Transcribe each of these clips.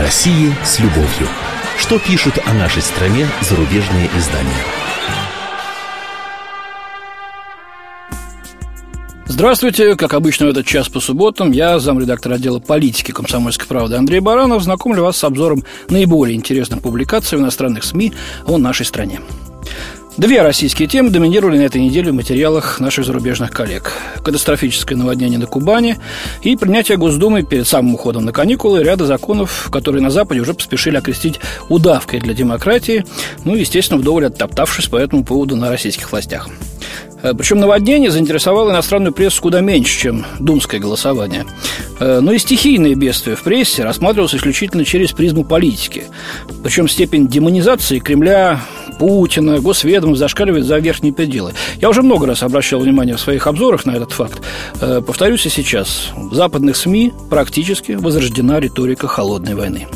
России с любовью. Что пишут о нашей стране зарубежные издания? Здравствуйте. Как обычно в этот час по субботам я, замредактор отдела политики комсомольской правды Андрей Баранов, знакомлю вас с обзором наиболее интересных публикаций в иностранных СМИ о нашей стране. Две российские темы доминировали на этой неделе в материалах наших зарубежных коллег. Катастрофическое наводнение на Кубани и принятие Госдумы перед самым уходом на каникулы ряда законов, которые на Западе уже поспешили окрестить удавкой для демократии, ну, естественно, вдоволь оттоптавшись по этому поводу на российских властях. Э, Причем наводнение заинтересовало иностранную прессу куда меньше, чем думское голосование. Э, но и стихийное бедствие в прессе рассматривалось исключительно через призму политики. Причем степень демонизации Кремля Путина, госведомств зашкаливает за верхние пределы. Я уже много раз обращал внимание в своих обзорах на этот факт. Э, повторюсь и сейчас. В западных СМИ практически возрождена риторика холодной войны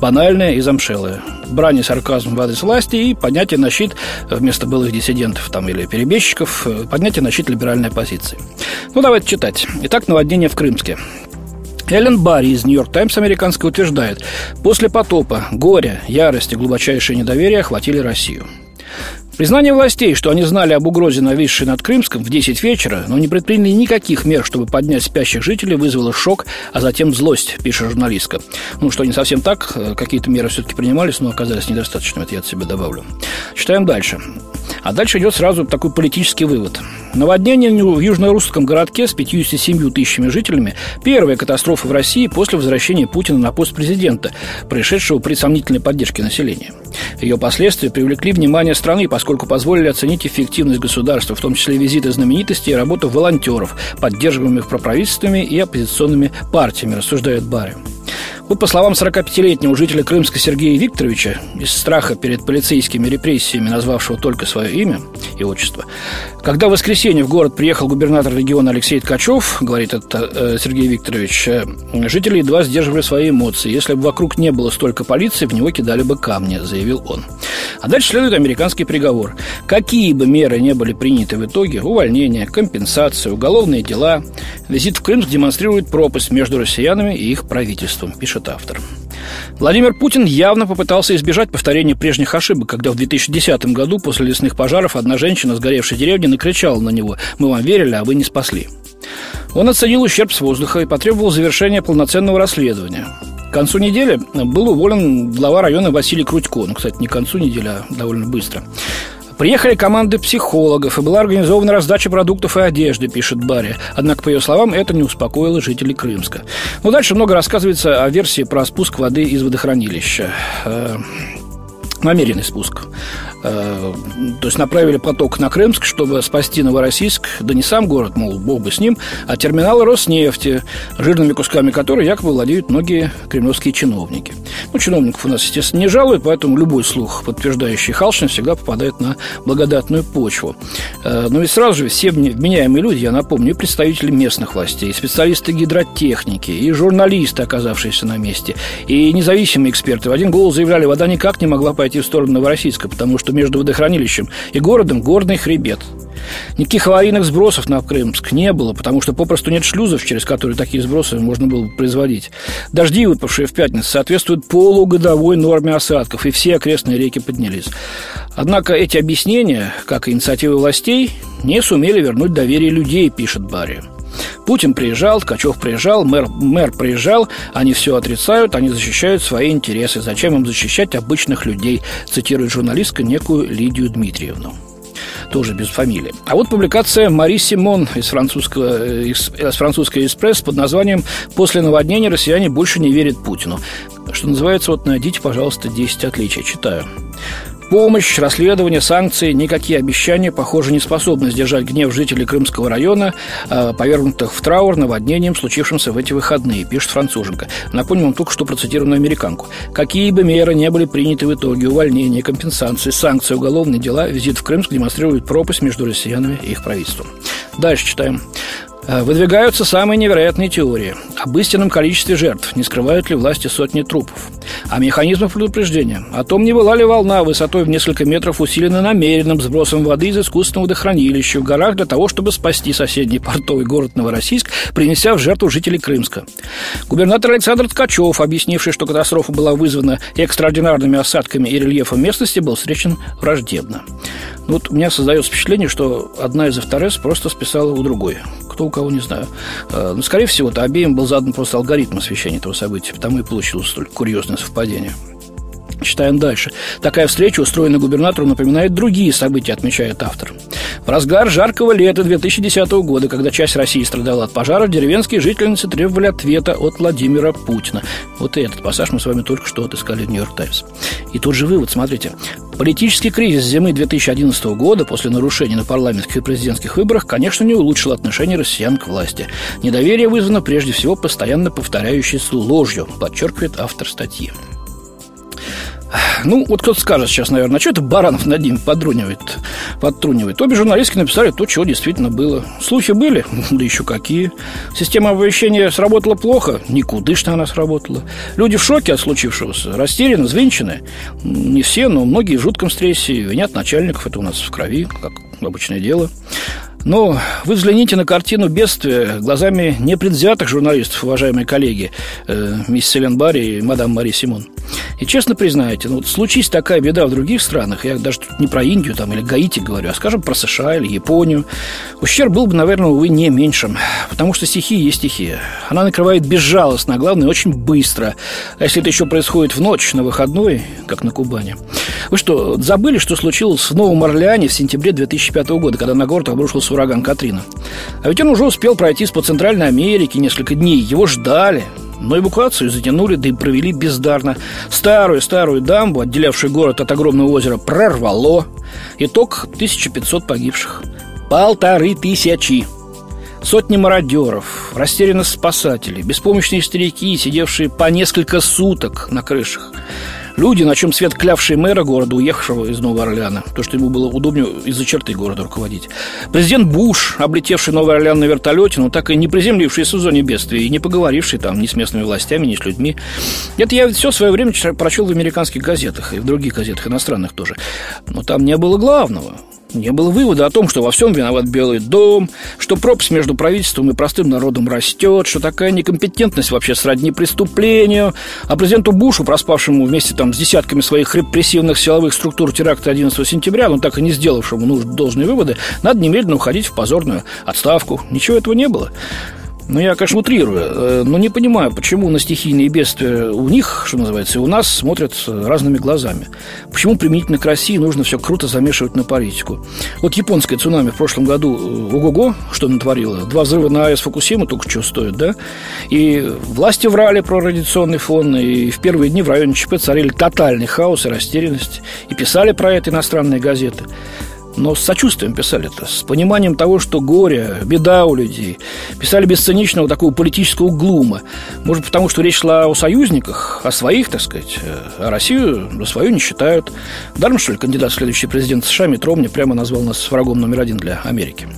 банальная и замшелая. Брань и сарказм в адрес власти и поднятие на щит вместо былых диссидентов там, или перебежчиков, э, поднятие на щит либеральной оппозиции. Ну, давайте читать. Итак, наводнение в Крымске. Эллен Барри из «Нью-Йорк Таймс» американской утверждает, после потопа горе, ярость и глубочайшее недоверие охватили Россию. Признание властей, что они знали об угрозе, нависшей над Крымском в 10 вечера, но не предприняли никаких мер, чтобы поднять спящих жителей, вызвало шок, а затем злость, пишет журналистка. Ну, что не совсем так, какие-то меры все-таки принимались, но оказались недостаточными, это я от себя добавлю. Читаем дальше. А дальше идет сразу такой политический вывод. Наводнение в южно-русском городке с 57 тысячами жителями – первая катастрофа в России после возвращения Путина на пост президента, пришедшего при сомнительной поддержке населения. Ее последствия привлекли внимание страны, поскольку позволили оценить эффективность государства, в том числе визиты знаменитостей и работу волонтеров, поддерживаемых проправительствами и оппозиционными партиями, рассуждает Барри. Вот по словам 45-летнего жителя Крымска Сергея Викторовича, из страха перед полицейскими репрессиями, назвавшего только свое имя и отчество, когда в воскресенье в город приехал губернатор региона Алексей Ткачев, говорит это э, Сергей Викторович, э, жители едва сдерживали свои эмоции. Если бы вокруг не было столько полиции, в него кидали бы камни, заявил он. А дальше следует американский приговор. Какие бы меры не были приняты в итоге, увольнение, компенсация, уголовные дела, визит в Крымск демонстрирует пропасть между россиянами и их правительством, пишет автор. Владимир Путин явно попытался избежать повторения прежних ошибок, когда в 2010 году после лесных пожаров одна женщина, сгоревшей деревни, накричала на него «Мы вам верили, а вы не спасли». Он оценил ущерб с воздуха и потребовал завершения полноценного расследования. К концу недели был уволен глава района Василий Крутько. Ну, кстати, не к концу недели, а довольно быстро. Приехали команды психологов, и была организована раздача продуктов и одежды, пишет Барри. Однако, по ее словам, это не успокоило жителей Крымска. Ну, дальше много рассказывается о версии про спуск воды из водохранилища э, намеренный спуск. Э, то есть направили поток на Крымск, чтобы спасти Новороссийск, да не сам город, мол, бог бы с ним, а терминалы Роснефти, жирными кусками которой якобы владеют многие кремлевские чиновники. Ну, чиновников у нас, естественно, не жалуют, поэтому любой слух, подтверждающий халшность, всегда попадает на благодатную почву. Э, но ведь сразу же все вменяемые люди, я напомню, и представители местных властей, и специалисты гидротехники, и журналисты, оказавшиеся на месте, и независимые эксперты в один голос заявляли, вода никак не могла пойти в сторону Новороссийска, потому что между водохранилищем и городом горный хребет. Никаких аварийных сбросов на Крымск не было, потому что попросту нет шлюзов, через которые такие сбросы можно было бы производить. Дожди, выпавшие в пятницу, соответствуют полугодовой норме осадков, и все окрестные реки поднялись. Однако эти объяснения, как и инициативы властей, не сумели вернуть доверие людей, пишет Барри. Путин приезжал, Ткачев приезжал, мэр, мэр приезжал, они все отрицают, они защищают свои интересы. Зачем им защищать обычных людей, цитирует журналистка некую Лидию Дмитриевну тоже без фамилии. А вот публикация Мари Симон из, французского, из, из французской «Эспресс» под названием «После наводнения россияне больше не верят Путину». Что называется, вот найдите, пожалуйста, 10 отличий. Читаю. Помощь, расследование, санкции, никакие обещания, похоже, не способны сдержать гнев жителей Крымского района, а, повергнутых в траур наводнением, случившимся в эти выходные, пишет француженка. Напомним вам только что процитированную американку. Какие бы меры не были приняты в итоге, увольнение, компенсации, санкции, уголовные дела, визит в Крымск демонстрирует пропасть между россиянами и их правительством. Дальше читаем. Э, выдвигаются самые невероятные теории об истинном количестве жертв, не скрывают ли власти сотни трупов, о механизмах предупреждения, о том, не была ли волна высотой в несколько метров усилена намеренным сбросом воды из искусственного водохранилища в горах для того, чтобы спасти соседний портовый город Новороссийск, принеся в жертву жителей Крымска. Губернатор Александр Ткачев, объяснивший, что катастрофа была вызвана экстраординарными осадками и рельефом местности, был встречен враждебно. Ну, вот у меня создается впечатление, что одна из ФТРС просто списала у другой. Кто у кого, не знаю. Э, ну, скорее всего-то обеим был задан просто алгоритм освещения этого события, потому и получилось столь курьезное совпадение. Читаем дальше. Такая встреча, устроенная губернатором, напоминает другие события, отмечает автор. В разгар жаркого лета 2010 года, когда часть России страдала от пожаров, деревенские жительницы требовали ответа от Владимира Путина. Вот и этот пассаж мы с вами только что отыскали в «Нью-Йорк Таймс». И тот же вывод, смотрите. Политический кризис зимы 2011 года после нарушений на парламентских и президентских выборах, конечно, не улучшил отношение россиян к власти. Недоверие вызвано прежде всего постоянно повторяющейся ложью, подчеркивает автор статьи. Ну, вот кто-то скажет сейчас, наверное, а что это Баранов над ним подрунивает, подтрунивает? Обе журналистки написали то, чего действительно было. Слухи были, да еще какие. Система оповещения сработала плохо, никудышно она сработала. Люди в шоке от случившегося, растеряны, звенчаны. Не все, но многие в жутком стрессе, винят начальников, это у нас в крови, как обычное дело. Но вы взгляните на картину бедствия глазами непредвзятых журналистов, уважаемые коллеги, э, мисс Селен Барри и мадам Мари Симон. И честно признаете, ну, вот случись такая беда в других странах, я даже не про Индию там, или Гаити говорю, а скажем про США или Японию, ущерб был бы, наверное, увы, не меньшим, потому что стихия есть стихия. Она накрывает безжалостно, а главное, очень быстро. А если это еще происходит в ночь, на выходной, как на Кубани. Вы что, забыли, что случилось в Новом Орлеане в сентябре 2005 года, когда на город обрушился ураган Катрина? А ведь он уже успел пройтись по Центральной Америке несколько дней, его ждали, но эвакуацию затянули, да и провели бездарно. Старую-старую дамбу, отделявшую город от огромного озера, прорвало. Итог – 1500 погибших. Полторы тысячи. Сотни мародеров, растерянность спасателей, беспомощные старики, сидевшие по несколько суток на крышах. Люди, на чем свет клявший мэра города, уехавшего из Нового Орлеана, то, что ему было удобнее из-за черты города руководить. Президент Буш, облетевший Новый Орлеан на вертолете, но так и не приземлившийся в зоне бедствия и не поговоривший там ни с местными властями, ни с людьми. Это я все свое время прочел в американских газетах и в других газетах, иностранных тоже. Но там не было главного – не было вывода о том, что во всем виноват Белый дом, что пропасть между правительством и простым народом растет, что такая некомпетентность вообще сродни преступлению, а президенту Бушу, проспавшему вместе там с десятками своих репрессивных силовых структур теракта 11 сентября, но так и не сделавшему должные выводы, надо немедленно уходить в позорную отставку. Ничего этого не было. Ну, я, конечно, утрирую, э, но не понимаю, почему на стихийные бедствия у них, что называется, и у нас смотрят разными глазами. Почему применительно к России нужно все круто замешивать на политику? Вот японское цунами в прошлом году, э, ого-го, что натворило. Два взрыва на АЭС Фукусима только что стоят, да? И власти врали про радиационный фон, и в первые дни в районе ЧП царили тотальный хаос и растерянность. И писали про это иностранные газеты но с сочувствием писали это, с пониманием того, что горе, беда у людей. Писали без циничного такого политического глума. Может, потому что речь шла о союзниках, о своих, так сказать, а Россию за свою не считают. Даром, что ли, кандидат в следующий президент США Митро мне прямо назвал нас врагом номер один для Америки.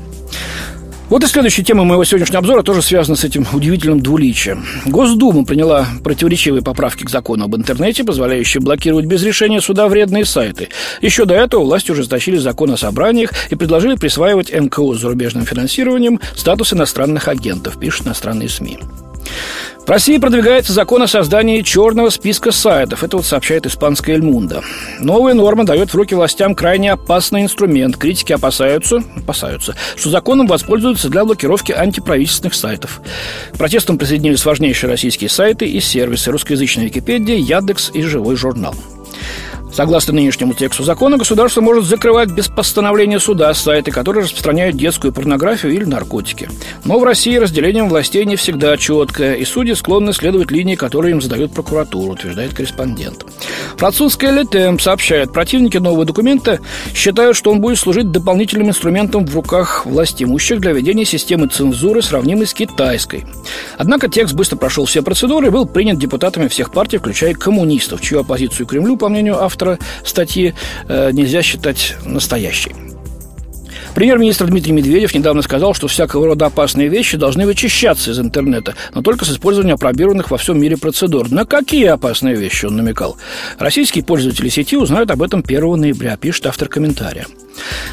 Вот и следующая тема моего сегодняшнего обзора тоже связана с этим удивительным двуличием. Госдума приняла противоречивые поправки к закону об интернете, позволяющие блокировать без решения суда вредные сайты. Еще до этого власти уже стащили закон о собраниях и предложили присваивать НКО с зарубежным финансированием статус иностранных агентов, пишут иностранные СМИ. В России продвигается закон о создании черного списка сайтов. Это вот сообщает испанская Эльмунда. Новая норма дает в руки властям крайне опасный инструмент. Критики опасаются, опасаются, что законом воспользуются для блокировки антиправительственных сайтов. К протестам присоединились важнейшие российские сайты и сервисы русскоязычная Википедия, Яндекс и Живой журнал. Согласно нынешнему тексту закона, государство может закрывать без постановления суда сайты, которые распространяют детскую порнографию или наркотики. Но в России разделением властей не всегда четкое, и судьи склонны следовать линии, которые им задает прокуратура, утверждает корреспондент. Французская Летем сообщает, противники нового документа считают, что он будет служить дополнительным инструментом в руках власти имущих для ведения системы цензуры, сравнимой с китайской. Однако текст быстро прошел все процедуры и был принят депутатами всех партий, включая коммунистов, чью оппозицию Кремлю, по мнению автора, автора статьи э, нельзя считать настоящей. Премьер-министр Дмитрий Медведев недавно сказал, что всякого рода опасные вещи должны вычищаться из интернета, но только с использованием опробированных во всем мире процедур. На какие опасные вещи он намекал? Российские пользователи сети узнают об этом 1 ноября, пишет автор комментария.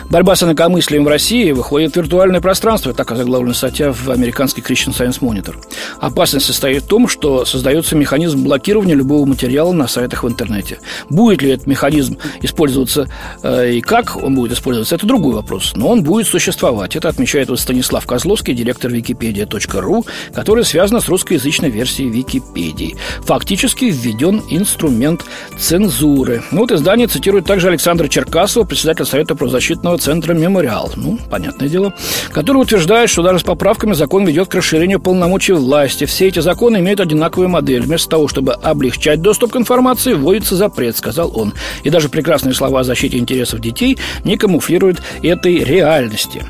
Борьба с инакомыслием в России выходит в виртуальное пространство, так озаглавлена статья в американский Christian Science Monitor. Опасность состоит в том, что создается механизм блокирования любого материала на сайтах в интернете. Будет ли этот механизм использоваться э, и как он будет использоваться, это другой вопрос. Но он будет существовать. Это отмечает вот Станислав Козловский, директор Wikipedia.ru, который связан с русскоязычной версией Википедии. Фактически введен инструмент цензуры. Ну, вот издание цитирует также Александра Черкасова, председатель Совета правозащитного центра «Мемориал», ну, понятное дело, который утверждает, что даже с поправками закон ведет к расширению полномочий власти. Все эти законы имеют одинаковую модель. Вместо того, чтобы облегчать доступ к информации, вводится запрет, сказал он. И даже прекрасные слова о защите интересов детей не камуфлируют этой реальности.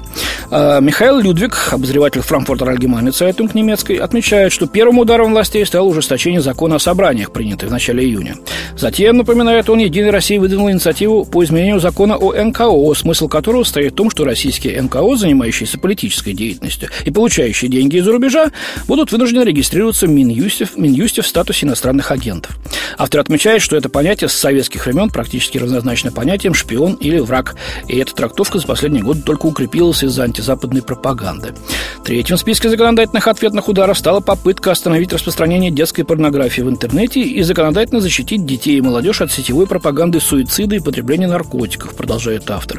А, Михаил Людвиг, обозреватель Франкфуртер Альгемайне Цайтунг немецкой, отмечает, что первым ударом властей стало ужесточение закона о собраниях, принятый в начале июня. Затем, напоминает он, Единая Россия выдвинула инициативу по изменению закона о НКО, смысл которого стоит в том, что российские НКО, занимающиеся политической деятельностью и получающие деньги из-за рубежа, будут вынуждены регистрироваться в Минюсте, в Минюсте в статусе иностранных агентов. Автор отмечает, что это понятие с советских времен практически равнозначно понятием «шпион» или «враг», и эта трактовка за последние годы только укрепилась из-за антизападной пропаганды. Третьим в списке законодательных ответных ударов стала попытка остановить распространение детской порнографии в интернете и законодательно защитить детей и молодежь от сетевой пропаганды суицида и потребления наркотиков, продолжает автор.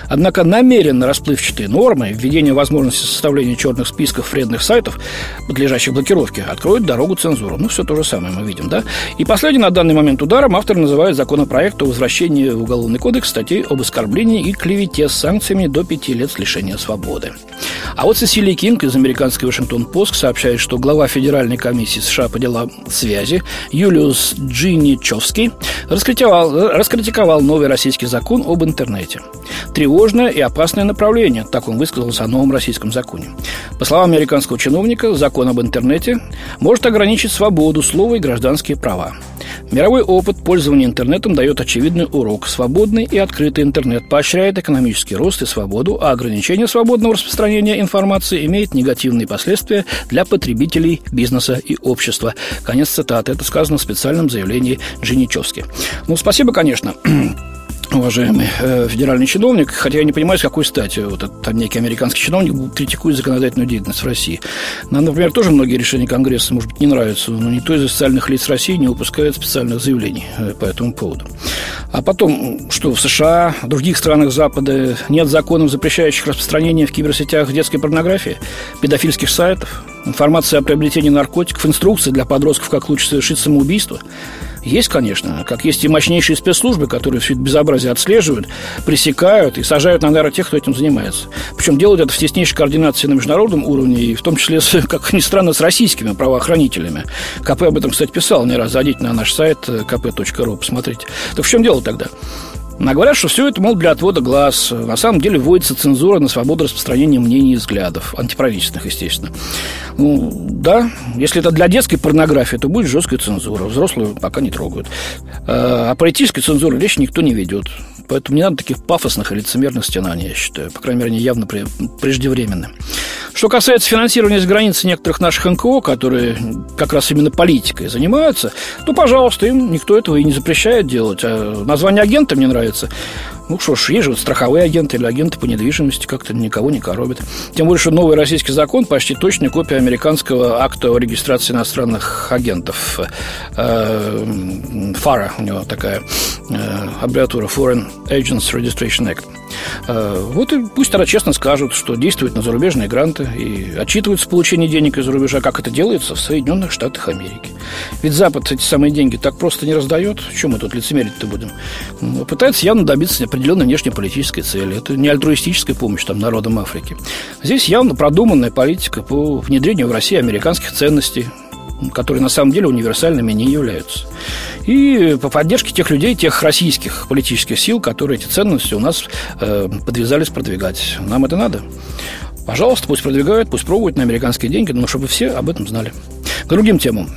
Однако намеренно расплывчатые нормы, введение возможности составления черных списков вредных сайтов, подлежащих блокировке, откроют дорогу цензуру. Ну, все то же самое мы видим, да? И последний на данный момент ударом автор называет законопроект о возвращении в Уголовный кодекс статей об оскорблении и клевете с санкциями до пяти лет с лишения свободы. А вот Сесилия Кинг из американской Вашингтон-Пост сообщает, что глава Федеральной комиссии США по делам связи Юлиус Джиничевский раскритиковал, раскритиковал новый российский закон об интернете. Тревожное и опасное направление, так он высказался о новом российском законе. По словам американского чиновника, закон об интернете может ограничить свободу слова и гражданские права. Мировой опыт пользования интернетом дает очевидный урок. Свободный и открытый интернет поощряет экономический рост и свободу, а ограничение свободного распространения информации имеет негативные последствия для потребителей, бизнеса и общества. Конец цитаты. Это сказано в специальном заявлении Джиничевски. Ну, спасибо, конечно уважаемый э, федеральный чиновник, хотя я не понимаю, с какой стати вот этот некий американский чиновник критикует законодательную деятельность в России. Нам, например, тоже многие решения Конгресса, может быть, не нравятся, но никто из официальных лиц России не выпускает специальных заявлений э, по этому поводу. А потом, что в США, в других странах Запада нет законов, запрещающих распространение в киберсетях детской порнографии, педофильских сайтов, информации о приобретении наркотиков, инструкции для подростков, как лучше совершить самоубийство – есть, конечно, как есть и мощнейшие спецслужбы, которые все это безобразие отслеживают, пресекают и сажают на нары тех, кто этим занимается. Причем делают это в теснейшей координации на международном уровне, и в том числе, как ни странно, с российскими правоохранителями. КП об этом, кстати, писал не раз. Зайдите на наш сайт э, kp.ru, посмотрите. Так в чем дело тогда? Но говорят, что все это, мол, для отвода глаз. На самом деле вводится цензура на свободу распространения мнений и взглядов. Антиправительственных, естественно. Ну, да, если это для детской порнографии, то будет жесткая цензура. Взрослую пока не трогают. А о политической цензуре речь никто не ведет. Поэтому не надо таких пафосных и лицемерных стенаний, я считаю. По крайней мере, они явно преждевременны. Что касается финансирования с границы некоторых наших НКО, которые как раз именно политикой занимаются, то, пожалуйста, им никто этого и не запрещает делать. А название агента мне нравится. Ну что ж, есть же вот страховые агенты или агенты по недвижимости, как-то никого не коробит. Тем более, что новый российский закон почти точная копия американского акта о регистрации иностранных агентов. Э, ФАРА у него такая э, аббревиатура Foreign Agents Registration Act. Э, вот и пусть тогда честно скажут, что действуют на зарубежные гранты и отчитываются в получении денег из-за рубежа, как это делается в Соединенных Штатах Америки. Ведь Запад эти самые деньги так просто не раздает. Чем мы тут лицемерить-то будем? Ну, пытается явно добиться определенной внешнеполитической цели. Это не альтруистическая помощь там, народам Африки. Здесь явно продуманная политика по внедрению в России американских ценностей, которые на самом деле универсальными не являются. И по поддержке тех людей, тех российских политических сил, которые эти ценности у нас э, подвязались продвигать. Нам это надо. Пожалуйста, пусть продвигают, пусть пробуют на американские деньги, но чтобы все об этом знали. К другим темам.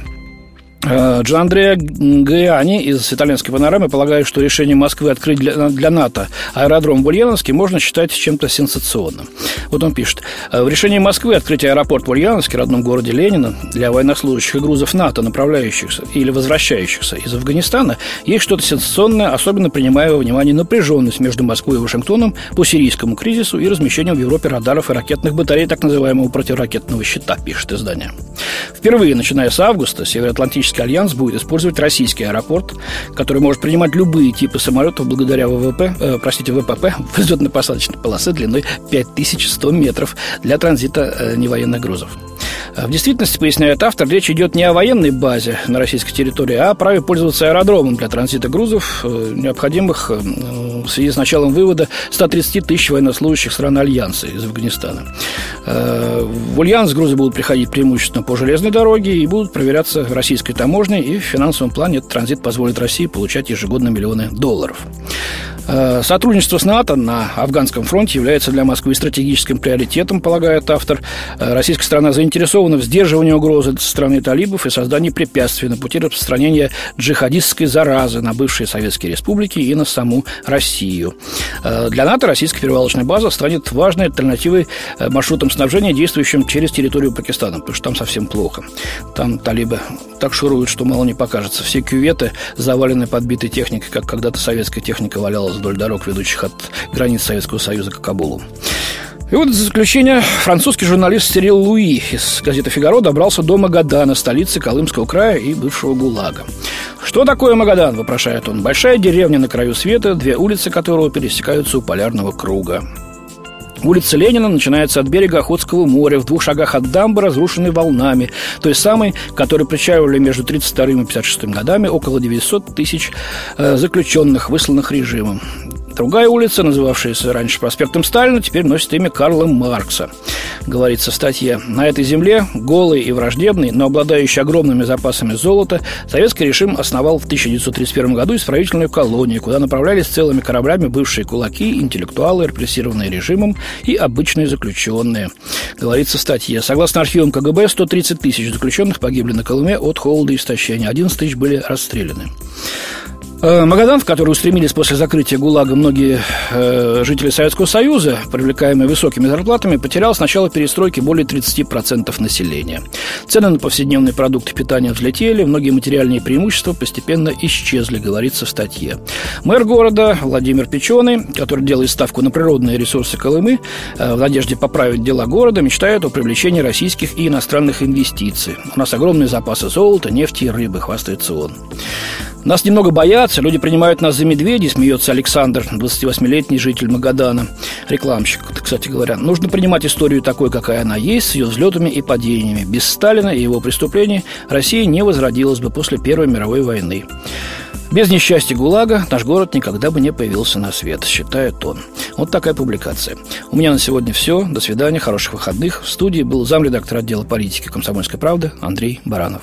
Э, Джандреа Гаиани из итальянской панорамы полагает, что решение Москвы открыть для, для НАТО аэродром в Ульяновске можно считать чем-то сенсационным. Вот он пишет. «Э, в решении Москвы открыть аэропорт в Ульяновске, родном городе Ленина, для военнослужащих и грузов НАТО, направляющихся или возвращающихся из Афганистана, есть что-то сенсационное, особенно принимая во внимание напряженность между Москвой и Вашингтоном по сирийскому кризису и размещением в Европе радаров и ракетных батарей так называемого противоракетного щита, пишет издание. Впервые, начиная с августа, Североатлантический Североатлантический альянс будет использовать российский аэропорт, который может принимать любые типы самолетов благодаря ВВП, э, простите, ВПП, взлетно-посадочной полосы длиной 5100 метров для транзита э, невоенных грузов. В действительности, поясняет автор, речь идет не о военной базе на российской территории, а о праве пользоваться аэродромом для транзита грузов, э, необходимых э, в связи с началом вывода 130 тысяч военнослужащих стран Альянса из Афганистана. Э, в Ульяновск грузы будут приходить преимущественно по железной дороге и будут проверяться российской таможней, и в финансовом плане этот транзит позволит России получать ежегодно миллионы долларов. Э, сотрудничество с НАТО на афганском фронте является для Москвы стратегическим приоритетом, полагает автор. Э, российская страна заинтересована в сдерживании угрозы со стороны талибов и создании препятствий на пути распространения джихадистской заразы на бывшие советские республики и на саму Россию. Э, для НАТО российская перевалочная база станет важной альтернативой маршрутам снабжения, действующим через территорию Пакистана, потому что там совсем плохо. Там талибы так шуруют, что мало не покажется. Все кюветы завалены подбитой техникой, как когда-то советская техника валялась вдоль дорог, ведущих от границ Советского Союза к Кабулу. И вот за заключение французский журналист Сирил Луи из газеты «Фигаро» добрался до Магадана, столицы Колымского края и бывшего ГУЛАГа. «Что такое Магадан?» – вопрошает он. «Большая деревня на краю света, две улицы которого пересекаются у полярного круга». Улица Ленина начинается от берега Охотского моря, в двух шагах от дамбы, разрушенной волнами, той самой, которой причаливали между 32 и 56 годами около 900 тысяч э, заключенных, высланных режимом. Другая улица, называвшаяся раньше проспектом Сталина, теперь носит имя Карла Маркса. Говорится в статье. На этой земле, голый и враждебный, но обладающий огромными запасами золота, советский режим основал в 1931 году исправительную колонию, куда направлялись целыми кораблями бывшие кулаки, интеллектуалы, репрессированные режимом и обычные заключенные. Говорится в статье. Согласно архивам КГБ, 130 тысяч заключенных погибли на Колыме от холода и истощения, 11 тысяч были расстреляны. Э, Магадан, в который устремились после закрытия ГУЛАГа многие э, жители Советского Союза, привлекаемые высокими зарплатами, потерял с начала перестройки более 30% населения. Цены на повседневные продукты питания взлетели, многие материальные преимущества постепенно исчезли, говорится в статье. Мэр города Владимир Печеный, который делает ставку на природные ресурсы Колымы, э, в надежде поправить дела города, мечтает о привлечении российских и иностранных инвестиций. У нас огромные запасы золота, нефти и рыбы, хвастается он. Нас немного боятся, люди принимают нас за медведей, смеется Александр, 28-летний житель Магадана, рекламщик, кстати говоря. Нужно принимать историю такой, какая она есть, с ее взлетами и падениями. Без Сталина и его преступлений Россия не возродилась бы после Первой мировой войны. Без несчастья ГУЛАГа наш город никогда бы не появился на свет, считает он. Вот такая публикация. У меня на сегодня все. До свидания, хороших выходных. В студии был замредактор отдела политики «Комсомольской правды» Андрей Баранов.